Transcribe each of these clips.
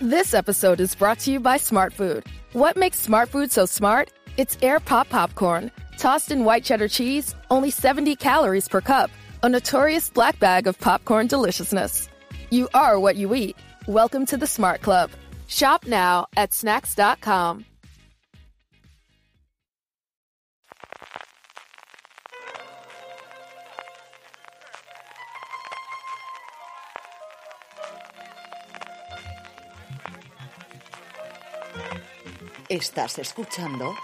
This episode is brought to you by Smart Food. What makes Smart Food so smart? It's air pop popcorn, tossed in white cheddar cheese, only 70 calories per cup, a notorious black bag of popcorn deliciousness. You are what you eat. Welcome to the Smart Club. Shop now at snacks.com. Estás escuchando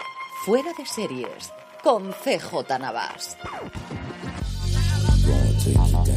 Fuera de Series con CJ Navas.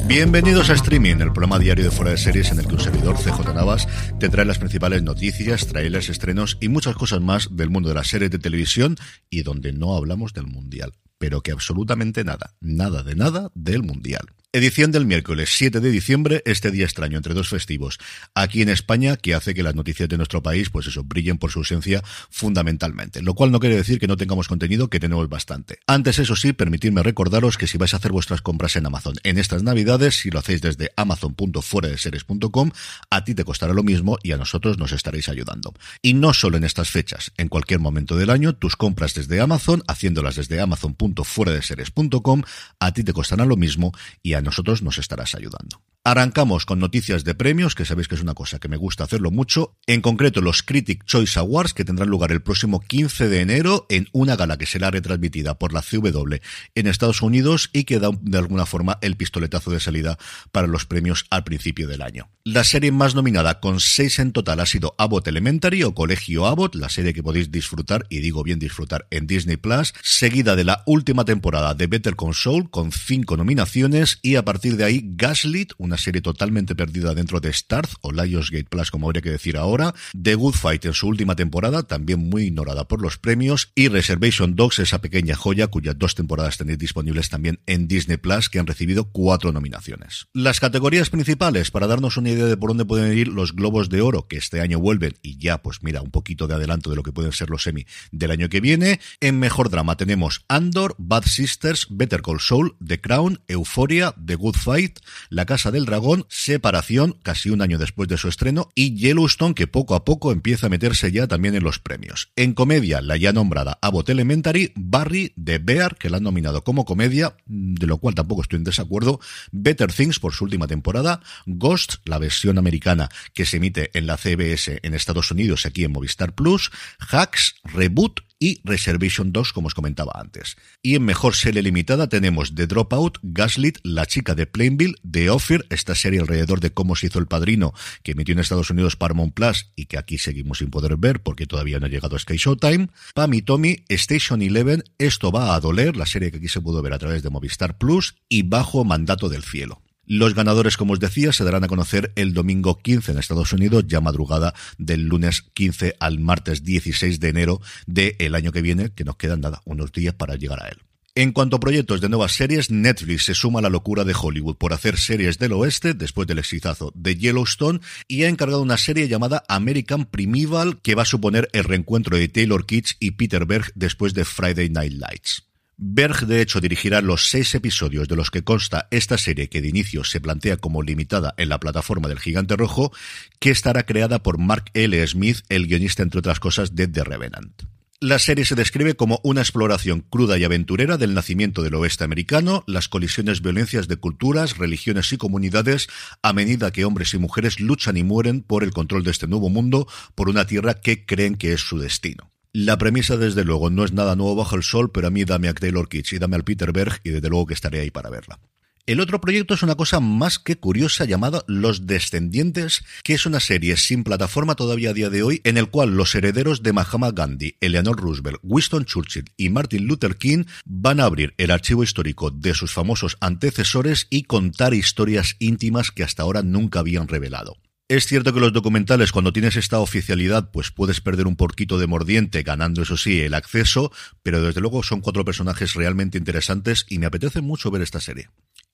Bienvenidos a Streaming, el programa diario de Fuera de Series en el que un servidor, CJ Navas, te trae las principales noticias, trailers, estrenos y muchas cosas más del mundo de las series de televisión y donde no hablamos del Mundial pero que absolutamente nada, nada de nada del Mundial. Edición del miércoles 7 de diciembre, este día extraño entre dos festivos, aquí en España, que hace que las noticias de nuestro país, pues eso, brillen por su ausencia fundamentalmente. Lo cual no quiere decir que no tengamos contenido, que tenemos bastante. Antes, eso sí, permitidme recordaros que si vais a hacer vuestras compras en Amazon en estas navidades, si lo hacéis desde amazon.fueradeseries.com, a ti te costará lo mismo y a nosotros nos estaréis ayudando. Y no solo en estas fechas, en cualquier momento del año, tus compras desde Amazon, haciéndolas desde amazon.fueradeseries.com, a ti te costará lo mismo y a nosotros nos estarás ayudando. Arrancamos con noticias de premios, que sabéis que es una cosa que me gusta hacerlo mucho, en concreto los Critic Choice Awards, que tendrán lugar el próximo 15 de enero en una gala que será retransmitida por la CW en Estados Unidos y que da de alguna forma el pistoletazo de salida para los premios al principio del año. La serie más nominada con seis en total ha sido Abbott Elementary o Colegio Abbott, la serie que podéis disfrutar, y digo bien disfrutar, en Disney Plus, seguida de la última temporada de Better Console con cinco nominaciones y a partir de ahí Gaslit, una serie totalmente perdida dentro de Starz o Lionsgate Plus, como habría que decir ahora, The Good Fight en su última temporada, también muy ignorada por los premios, y Reservation Dogs, esa pequeña joya cuyas dos temporadas tenéis disponibles también en Disney Plus, que han recibido cuatro nominaciones. Las categorías principales, para darnos una idea de por dónde pueden ir los Globos de Oro, que este año vuelven, y ya, pues mira, un poquito de adelanto de lo que pueden ser los semi del año que viene. En Mejor Drama tenemos Andor, Bad Sisters, Better Call Saul, The Crown, Euphoria, The Good Fight, La Casa del Dragón, Separación, casi un año después de su estreno, y Yellowstone, que poco a poco empieza a meterse ya también en los premios. En comedia, la ya nombrada Abbott Elementary, Barry, The Bear, que la han nominado como comedia, de lo cual tampoco estoy en desacuerdo, Better Things por su última temporada, Ghost, la versión americana que se emite en la CBS en Estados Unidos, aquí en Movistar Plus, Hacks, Reboot, y Reservation 2, como os comentaba antes. Y en mejor serie limitada tenemos The Dropout, Gaslit, La chica de Plainville, The Offer, esta serie alrededor de cómo se hizo el padrino, que emitió en Estados Unidos Paramount Plus y que aquí seguimos sin poder ver porque todavía no ha llegado a Sky Showtime, Pam y Tommy, Station Eleven, Esto va a doler, la serie que aquí se pudo ver a través de Movistar Plus, y Bajo Mandato del Cielo. Los ganadores, como os decía, se darán a conocer el domingo 15 en Estados Unidos, ya madrugada del lunes 15 al martes 16 de enero del año que viene, que nos quedan nada, unos días para llegar a él. En cuanto a proyectos de nuevas series, Netflix se suma a la locura de Hollywood por hacer series del oeste después del exitazo de Yellowstone y ha encargado una serie llamada American Primeval que va a suponer el reencuentro de Taylor Kitsch y Peter Berg después de Friday Night Lights. Berg, de hecho, dirigirá los seis episodios de los que consta esta serie que de inicio se plantea como limitada en la plataforma del Gigante Rojo, que estará creada por Mark L. Smith, el guionista, entre otras cosas, de The Revenant. La serie se describe como una exploración cruda y aventurera del nacimiento del oeste americano, las colisiones violencias de culturas, religiones y comunidades a medida que hombres y mujeres luchan y mueren por el control de este nuevo mundo, por una tierra que creen que es su destino. La premisa, desde luego, no es nada nuevo bajo el sol, pero a mí dame a Taylor Kitsch y dame al Peter Berg y desde luego que estaré ahí para verla. El otro proyecto es una cosa más que curiosa llamada Los Descendientes, que es una serie sin plataforma todavía a día de hoy, en el cual los herederos de Mahatma Gandhi, Eleanor Roosevelt, Winston Churchill y Martin Luther King van a abrir el archivo histórico de sus famosos antecesores y contar historias íntimas que hasta ahora nunca habían revelado. Es cierto que los documentales, cuando tienes esta oficialidad, pues puedes perder un poquito de mordiente, ganando, eso sí, el acceso, pero desde luego son cuatro personajes realmente interesantes y me apetece mucho ver esta serie.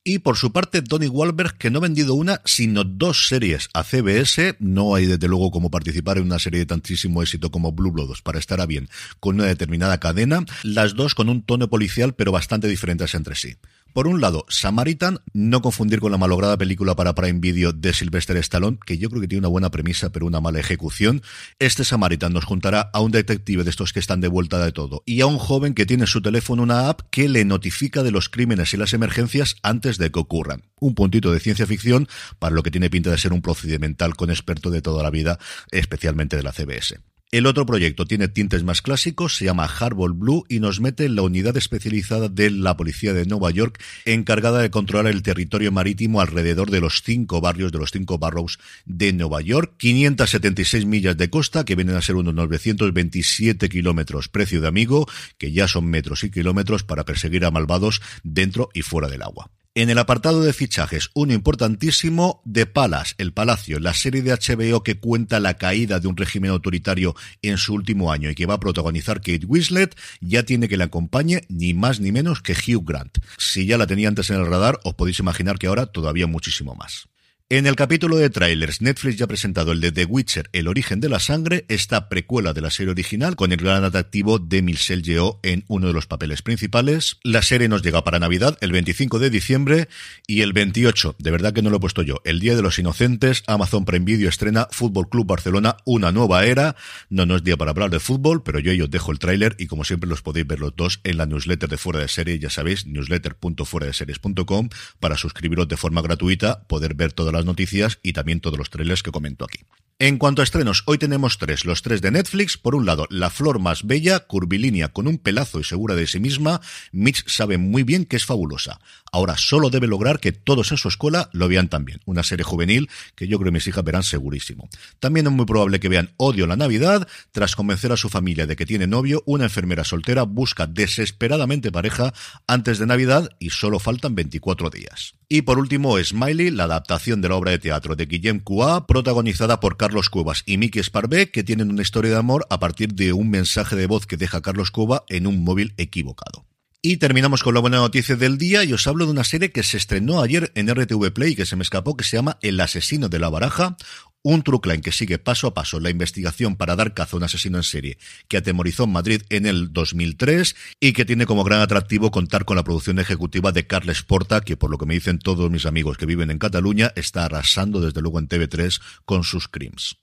Y por su parte, Donny Wahlberg, que no ha vendido una, sino dos series a CBS. No hay desde luego como participar en una serie de tantísimo éxito como Blue Bloods para estar a bien con una determinada cadena. Las dos con un tono policial, pero bastante diferentes entre sí. Por un lado, Samaritan, no confundir con la malograda película para Prime Video de Sylvester Stallone, que yo creo que tiene una buena premisa pero una mala ejecución. Este Samaritan nos juntará a un detective de estos que están de vuelta de todo y a un joven que tiene en su teléfono una app que le notifica de los crímenes y las emergencias antes de que ocurran. Un puntito de ciencia ficción para lo que tiene pinta de ser un procedimental con experto de toda la vida, especialmente de la CBS. El otro proyecto tiene tintes más clásicos, se llama Harbor Blue y nos mete en la unidad especializada de la policía de Nueva York encargada de controlar el territorio marítimo alrededor de los cinco barrios de los cinco barrios de Nueva York. 576 millas de costa que vienen a ser unos 927 kilómetros precio de amigo que ya son metros y kilómetros para perseguir a malvados dentro y fuera del agua. En el apartado de fichajes, uno importantísimo, de Palas, El Palacio, la serie de HBO que cuenta la caída de un régimen autoritario en su último año y que va a protagonizar Kate Winslet, ya tiene que le acompañe ni más ni menos que Hugh Grant. Si ya la tenía antes en el radar, os podéis imaginar que ahora todavía muchísimo más. En el capítulo de trailers, Netflix ya ha presentado el de The Witcher, El origen de la sangre, esta precuela de la serie original, con el gran atractivo de Michelle Yeoh en uno de los papeles principales. La serie nos llega para Navidad, el 25 de diciembre, y el 28, de verdad que no lo he puesto yo, el Día de los Inocentes, Amazon Prime Video estrena Fútbol Club Barcelona, una nueva era. No, no es día para hablar de fútbol, pero yo, yo os dejo el tráiler y como siempre los podéis ver los dos en la newsletter de Fuera de Serie, ya sabéis, newsletter.fueradeseries.com, para suscribiros de forma gratuita, poder ver todas las noticias y también todos los trailers que comento aquí. En cuanto a estrenos, hoy tenemos tres, los tres de Netflix. Por un lado, La Flor Más Bella, curvilínea con un pelazo y segura de sí misma. Mitch sabe muy bien que es fabulosa. Ahora solo debe lograr que todos en su escuela lo vean también. Una serie juvenil que yo creo que mis hijas verán segurísimo. También es muy probable que vean Odio la Navidad. Tras convencer a su familia de que tiene novio, una enfermera soltera busca desesperadamente pareja antes de Navidad y solo faltan 24 días. Y por último, Smiley, la adaptación de la obra de teatro de Guillem Cua, protagonizada por Carlos Cuevas y Miki Sparvé, que tienen una historia de amor a partir de un mensaje de voz que deja Carlos Cueva en un móvil equivocado. Y terminamos con la buena noticia del día y os hablo de una serie que se estrenó ayer en RTV Play que se me escapó, que se llama El asesino de la baraja, un true crime que sigue paso a paso la investigación para dar caza a un asesino en serie que atemorizó Madrid en el 2003 y que tiene como gran atractivo contar con la producción ejecutiva de Carles Porta, que por lo que me dicen todos mis amigos que viven en Cataluña, está arrasando desde luego en TV3 con sus crimes.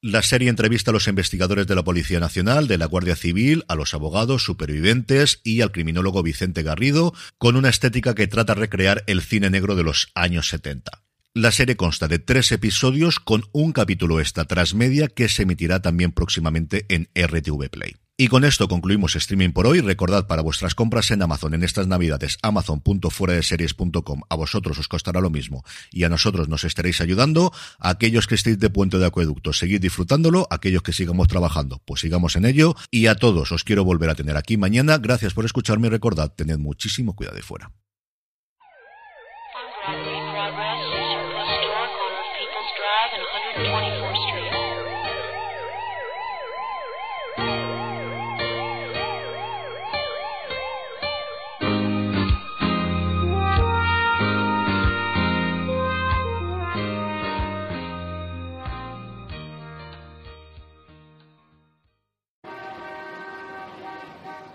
La serie entrevista a los investigadores de la Policía Nacional, de la Guardia Civil, a los abogados, supervivientes y al criminólogo Vicente Garrido, con una estética que trata de recrear el cine negro de los años 70. La serie consta de tres episodios con un capítulo extra transmedia que se emitirá también próximamente en RTV Play. Y con esto concluimos streaming por hoy. Recordad para vuestras compras en Amazon en estas navidades, amazon.fueradeseries.com. A vosotros os costará lo mismo y a nosotros nos estaréis ayudando. Aquellos que estéis de puente de acueducto, seguid disfrutándolo. aquellos que sigamos trabajando, pues sigamos en ello. Y a todos os quiero volver a tener aquí mañana. Gracias por escucharme y recordad, tened muchísimo cuidado de fuera.